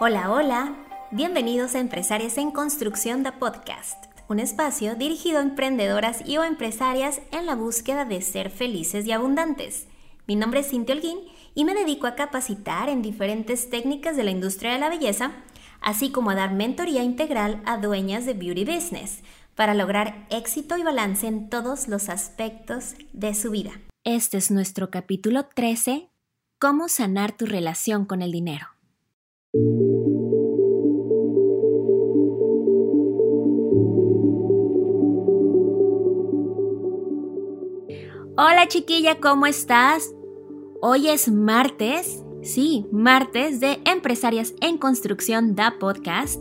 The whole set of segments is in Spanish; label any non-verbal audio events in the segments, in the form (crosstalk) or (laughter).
Hola, hola. Bienvenidos a Empresarias en Construcción de Podcast, un espacio dirigido a emprendedoras y o empresarias en la búsqueda de ser felices y abundantes. Mi nombre es Cintia Holguín y me dedico a capacitar en diferentes técnicas de la industria de la belleza, así como a dar mentoría integral a dueñas de beauty business para lograr éxito y balance en todos los aspectos de su vida. Este es nuestro capítulo 13, Cómo sanar tu relación con el dinero. Hola chiquilla, ¿cómo estás? Hoy es martes, sí, martes de Empresarias en Construcción da Podcast.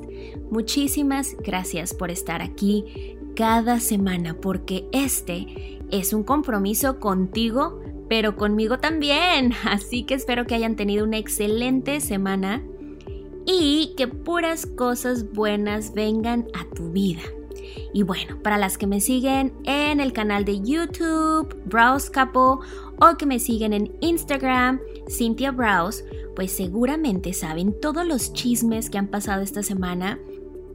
Muchísimas gracias por estar aquí cada semana porque este es un compromiso contigo, pero conmigo también. (laughs) Así que espero que hayan tenido una excelente semana y que puras cosas buenas vengan a tu vida. Y bueno, para las que me siguen en el canal de YouTube, Browse Couple, o que me siguen en Instagram, Cynthia Browse, pues seguramente saben todos los chismes que han pasado esta semana.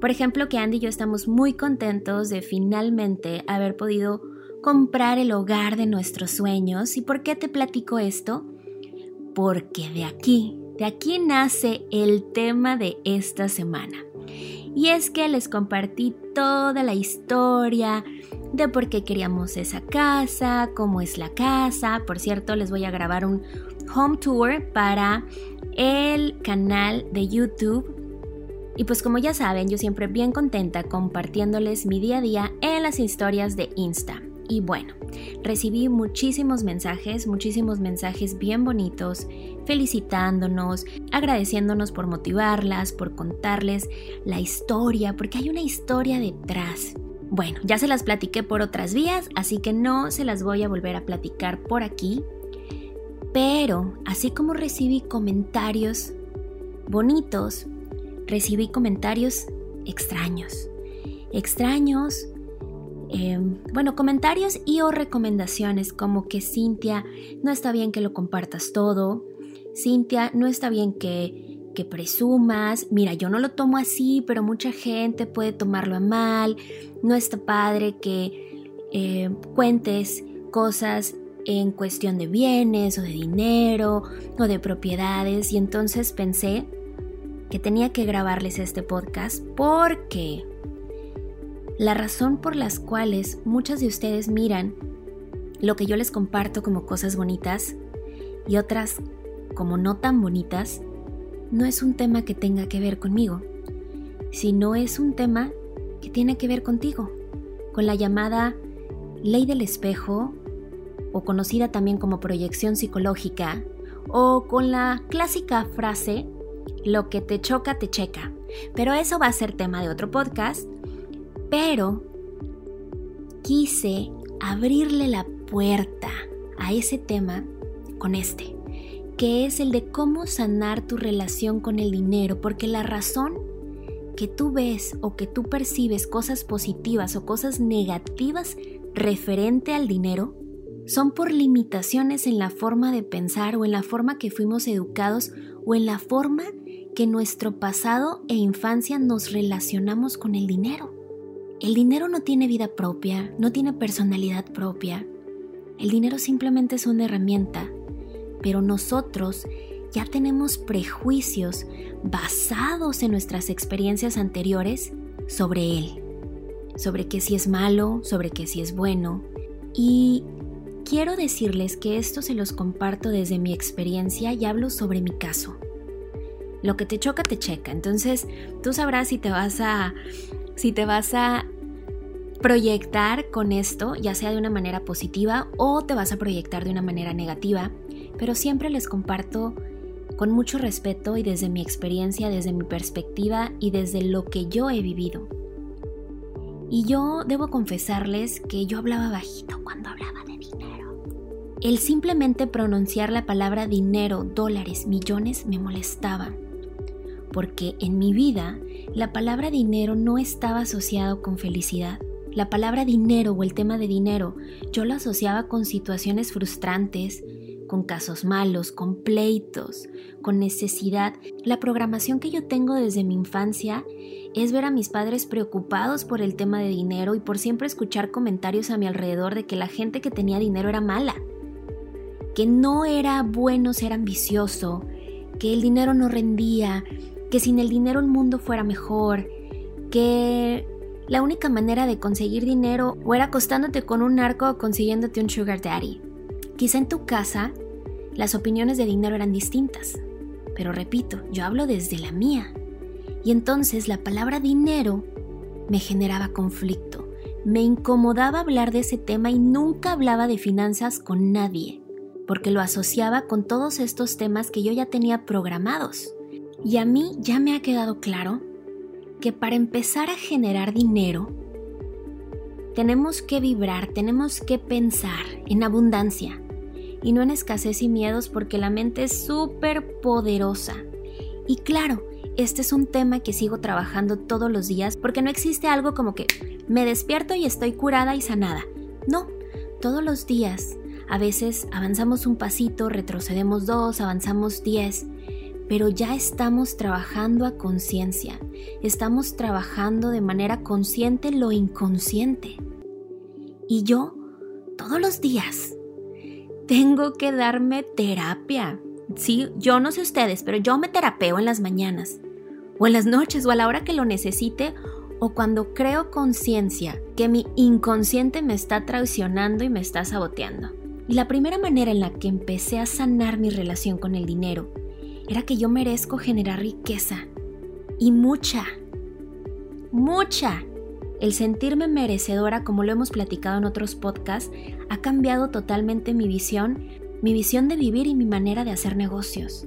Por ejemplo, que Andy y yo estamos muy contentos de finalmente haber podido comprar el hogar de nuestros sueños. ¿Y por qué te platico esto? Porque de aquí, de aquí nace el tema de esta semana. Y es que les compartí toda la historia de por qué queríamos esa casa, cómo es la casa. Por cierto, les voy a grabar un home tour para el canal de YouTube. Y pues como ya saben, yo siempre bien contenta compartiéndoles mi día a día en las historias de Insta. Y bueno, recibí muchísimos mensajes, muchísimos mensajes bien bonitos, felicitándonos, agradeciéndonos por motivarlas, por contarles la historia, porque hay una historia detrás. Bueno, ya se las platiqué por otras vías, así que no se las voy a volver a platicar por aquí. Pero, así como recibí comentarios bonitos, recibí comentarios extraños. Extraños Em, bueno, comentarios y o recomendaciones como que Cintia, no está bien que lo compartas todo, Cintia, no está bien que, que presumas, mira, yo no lo tomo así, pero mucha gente puede tomarlo a mal, no está padre que eh, cuentes cosas en cuestión de bienes o de dinero o de propiedades. Y entonces pensé que tenía que grabarles este podcast porque la razón por las cuales muchas de ustedes miran lo que yo les comparto como cosas bonitas y otras como no tan bonitas, no es un tema que tenga que ver conmigo, sino es un tema que tiene que ver contigo, con la llamada ley del espejo, o conocida también como proyección psicológica, o con la clásica frase, lo que te choca, te checa. Pero eso va a ser tema de otro podcast pero quise abrirle la puerta a ese tema con este, que es el de cómo sanar tu relación con el dinero, porque la razón que tú ves o que tú percibes cosas positivas o cosas negativas referente al dinero son por limitaciones en la forma de pensar o en la forma que fuimos educados o en la forma que nuestro pasado e infancia nos relacionamos con el dinero. El dinero no tiene vida propia, no tiene personalidad propia. El dinero simplemente es una herramienta, pero nosotros ya tenemos prejuicios basados en nuestras experiencias anteriores sobre él, sobre que si es malo, sobre que si es bueno. Y quiero decirles que esto se los comparto desde mi experiencia y hablo sobre mi caso. Lo que te choca, te checa. Entonces, tú sabrás si te vas a si te vas a proyectar con esto, ya sea de una manera positiva o te vas a proyectar de una manera negativa, pero siempre les comparto con mucho respeto y desde mi experiencia, desde mi perspectiva y desde lo que yo he vivido. Y yo debo confesarles que yo hablaba bajito cuando hablaba de dinero. El simplemente pronunciar la palabra dinero, dólares, millones me molestaba, porque en mi vida la palabra dinero no estaba asociado con felicidad. La palabra dinero o el tema de dinero yo lo asociaba con situaciones frustrantes, con casos malos, con pleitos, con necesidad La programación que yo tengo desde mi infancia es ver a mis padres preocupados por el tema de dinero y por siempre escuchar comentarios a mi alrededor de que la gente que tenía dinero era mala, que no era bueno ser ambicioso, que el dinero no rendía, que sin el dinero el mundo fuera mejor, que la única manera de conseguir dinero o era acostándote con un narco o consiguiéndote un sugar daddy. Quizá en tu casa las opiniones de dinero eran distintas, pero repito, yo hablo desde la mía. Y entonces la palabra dinero me generaba conflicto, me incomodaba hablar de ese tema y nunca hablaba de finanzas con nadie, porque lo asociaba con todos estos temas que yo ya tenía programados. Y a mí ya me ha quedado claro que para empezar a generar dinero, tenemos que vibrar, tenemos que pensar en abundancia y no en escasez y miedos porque la mente es súper poderosa. Y claro, este es un tema que sigo trabajando todos los días porque no existe algo como que me despierto y estoy curada y sanada. No, todos los días. A veces avanzamos un pasito, retrocedemos dos, avanzamos diez, pero ya estamos trabajando a conciencia. Estamos trabajando de manera consciente lo inconsciente. Y yo, todos los días, tengo que darme terapia. Sí, yo no sé ustedes, pero yo me terapeo en las mañanas, o en las noches, o a la hora que lo necesite, o cuando creo conciencia que mi inconsciente me está traicionando y me está saboteando. Y la primera manera en la que empecé a sanar mi relación con el dinero era que yo merezco generar riqueza. Y mucha, mucha. El sentirme merecedora, como lo hemos platicado en otros podcasts, ha cambiado totalmente mi visión, mi visión de vivir y mi manera de hacer negocios.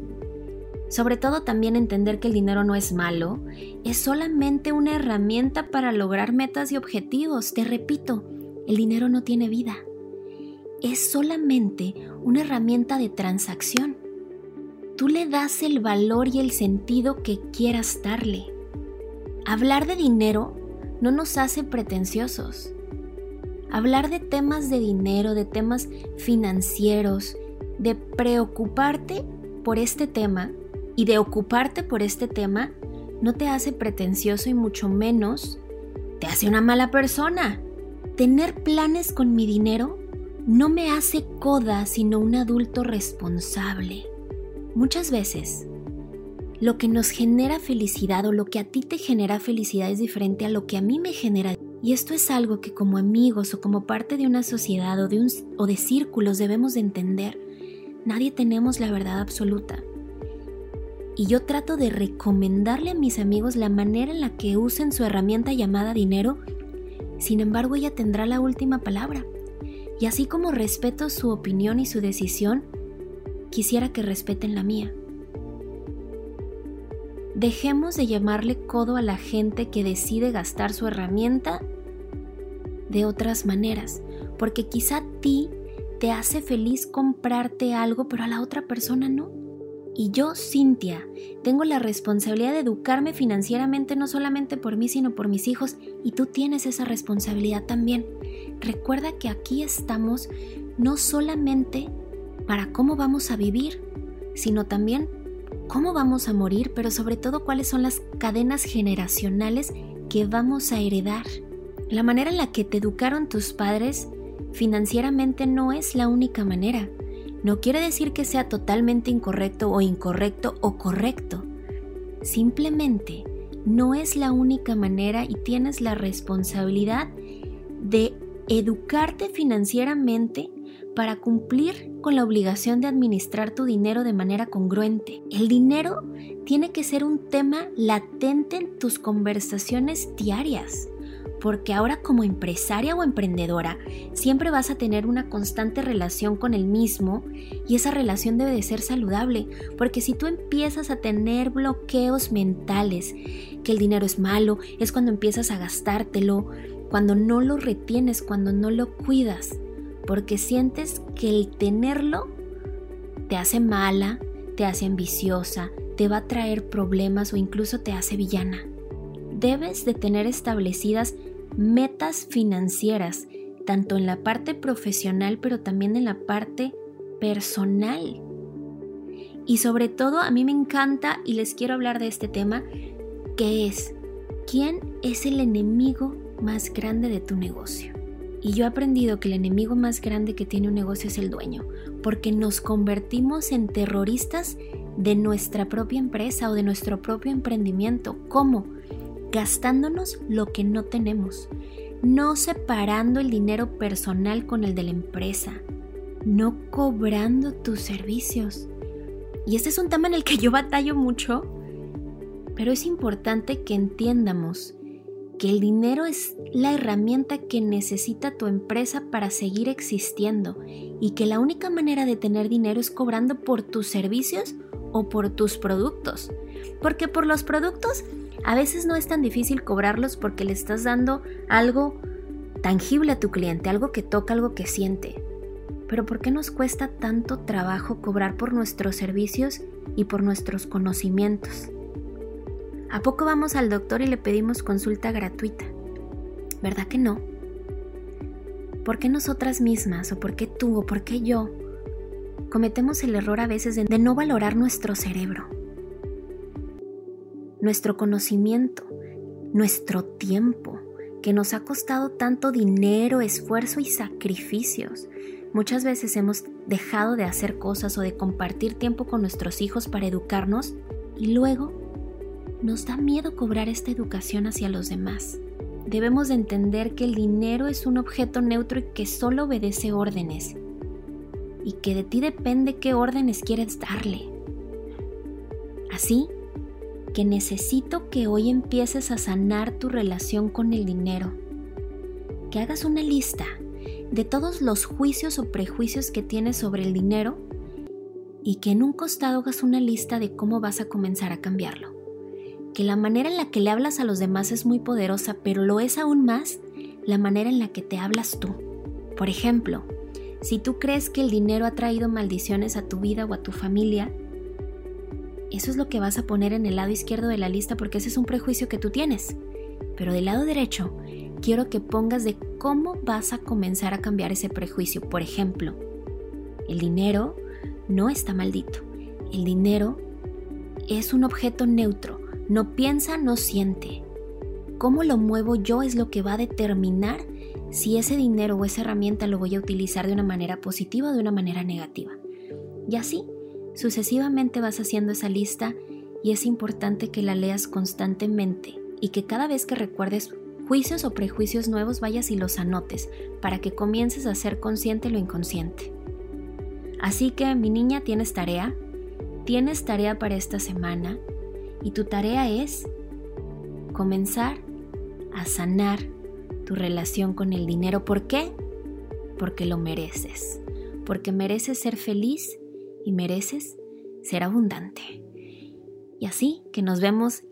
Sobre todo también entender que el dinero no es malo, es solamente una herramienta para lograr metas y objetivos. Te repito, el dinero no tiene vida. Es solamente una herramienta de transacción. Tú le das el valor y el sentido que quieras darle. Hablar de dinero no nos hace pretenciosos. Hablar de temas de dinero, de temas financieros, de preocuparte por este tema y de ocuparte por este tema, no te hace pretencioso y mucho menos te hace una mala persona. Tener planes con mi dinero no me hace coda, sino un adulto responsable. Muchas veces lo que nos genera felicidad o lo que a ti te genera felicidad es diferente a lo que a mí me genera. Y esto es algo que como amigos o como parte de una sociedad o de, un, o de círculos debemos de entender. Nadie tenemos la verdad absoluta. Y yo trato de recomendarle a mis amigos la manera en la que usen su herramienta llamada dinero. Sin embargo, ella tendrá la última palabra. Y así como respeto su opinión y su decisión, quisiera que respeten la mía. Dejemos de llamarle codo a la gente que decide gastar su herramienta de otras maneras, porque quizá a ti te hace feliz comprarte algo, pero a la otra persona no. Y yo, Cintia, tengo la responsabilidad de educarme financieramente no solamente por mí, sino por mis hijos, y tú tienes esa responsabilidad también. Recuerda que aquí estamos no solamente para cómo vamos a vivir, sino también cómo vamos a morir, pero sobre todo cuáles son las cadenas generacionales que vamos a heredar. La manera en la que te educaron tus padres financieramente no es la única manera. No quiere decir que sea totalmente incorrecto o incorrecto o correcto. Simplemente no es la única manera y tienes la responsabilidad de educarte financieramente para cumplir con la obligación de administrar tu dinero de manera congruente. El dinero tiene que ser un tema latente en tus conversaciones diarias, porque ahora como empresaria o emprendedora siempre vas a tener una constante relación con el mismo y esa relación debe de ser saludable, porque si tú empiezas a tener bloqueos mentales, que el dinero es malo, es cuando empiezas a gastártelo, cuando no lo retienes, cuando no lo cuidas porque sientes que el tenerlo te hace mala, te hace ambiciosa, te va a traer problemas o incluso te hace villana. Debes de tener establecidas metas financieras, tanto en la parte profesional pero también en la parte personal. Y sobre todo a mí me encanta y les quiero hablar de este tema, que es, ¿quién es el enemigo más grande de tu negocio? Y yo he aprendido que el enemigo más grande que tiene un negocio es el dueño, porque nos convertimos en terroristas de nuestra propia empresa o de nuestro propio emprendimiento. ¿Cómo? Gastándonos lo que no tenemos, no separando el dinero personal con el de la empresa, no cobrando tus servicios. Y este es un tema en el que yo batallo mucho, pero es importante que entiendamos que el dinero es la herramienta que necesita tu empresa para seguir existiendo y que la única manera de tener dinero es cobrando por tus servicios o por tus productos. Porque por los productos a veces no es tan difícil cobrarlos porque le estás dando algo tangible a tu cliente, algo que toca, algo que siente. Pero ¿por qué nos cuesta tanto trabajo cobrar por nuestros servicios y por nuestros conocimientos? ¿A poco vamos al doctor y le pedimos consulta gratuita? ¿Verdad que no? ¿Por qué nosotras mismas, o por qué tú, o por qué yo, cometemos el error a veces de, no valorar nuestro cerebro, nuestro conocimiento, nuestro tiempo, que nos ha costado tanto dinero, esfuerzo y sacrificios? Muchas veces hemos dejado de hacer cosas o de compartir tiempo con nuestros hijos para educarnos y luego nos da miedo cobrar esta educación hacia los demás. Debemos de entender que el dinero es un objeto neutro y que solo obedece órdenes. Y que de ti depende qué órdenes quieres darle. Así que necesito que hoy empieces a sanar tu relación con el dinero. Que hagas una lista de todos los juicios o prejuicios que tienes sobre el dinero y que en un costado hagas una lista de cómo vas a comenzar a cambiarlo que la manera en la que le hablas a los demás es muy poderosa, pero lo es aún más la manera en la que te hablas tú. Por ejemplo, si tú crees que el dinero ha traído maldiciones a tu vida o a tu familia, eso es lo que vas a poner en el lado izquierdo de la lista porque ese es un prejuicio que tú tienes. Pero del lado derecho, quiero que pongas de cómo vas a comenzar a cambiar ese prejuicio. Por ejemplo, el dinero no está maldito. El dinero es un objeto neutro no piensa, no siente. Cómo lo muevo yo es lo que va a determinar si ese dinero o esa herramienta lo voy a utilizar de una manera positiva o de una manera negativa. Y así, sucesivamente vas haciendo esa lista y es importante que la leas constantemente y que cada vez que recuerdes juicios o prejuicios nuevos vayas y los anotes para que comiences a ser consciente lo inconsciente. Así que mi niña tienes tarea, tienes tarea para esta semana y tu tarea es comenzar a sanar tu relación con el dinero. ¿Por qué? Porque lo mereces. Porque mereces ser feliz y mereces ser abundante. Y así que nos vemos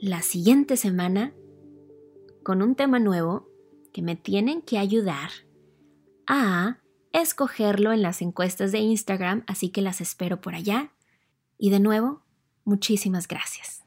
la siguiente semana con un tema nuevo que me tienen que ayudar a escogerlo en las encuestas de Instagram, así que las espero por allá. Y de nuevo, Muchísimas gracias.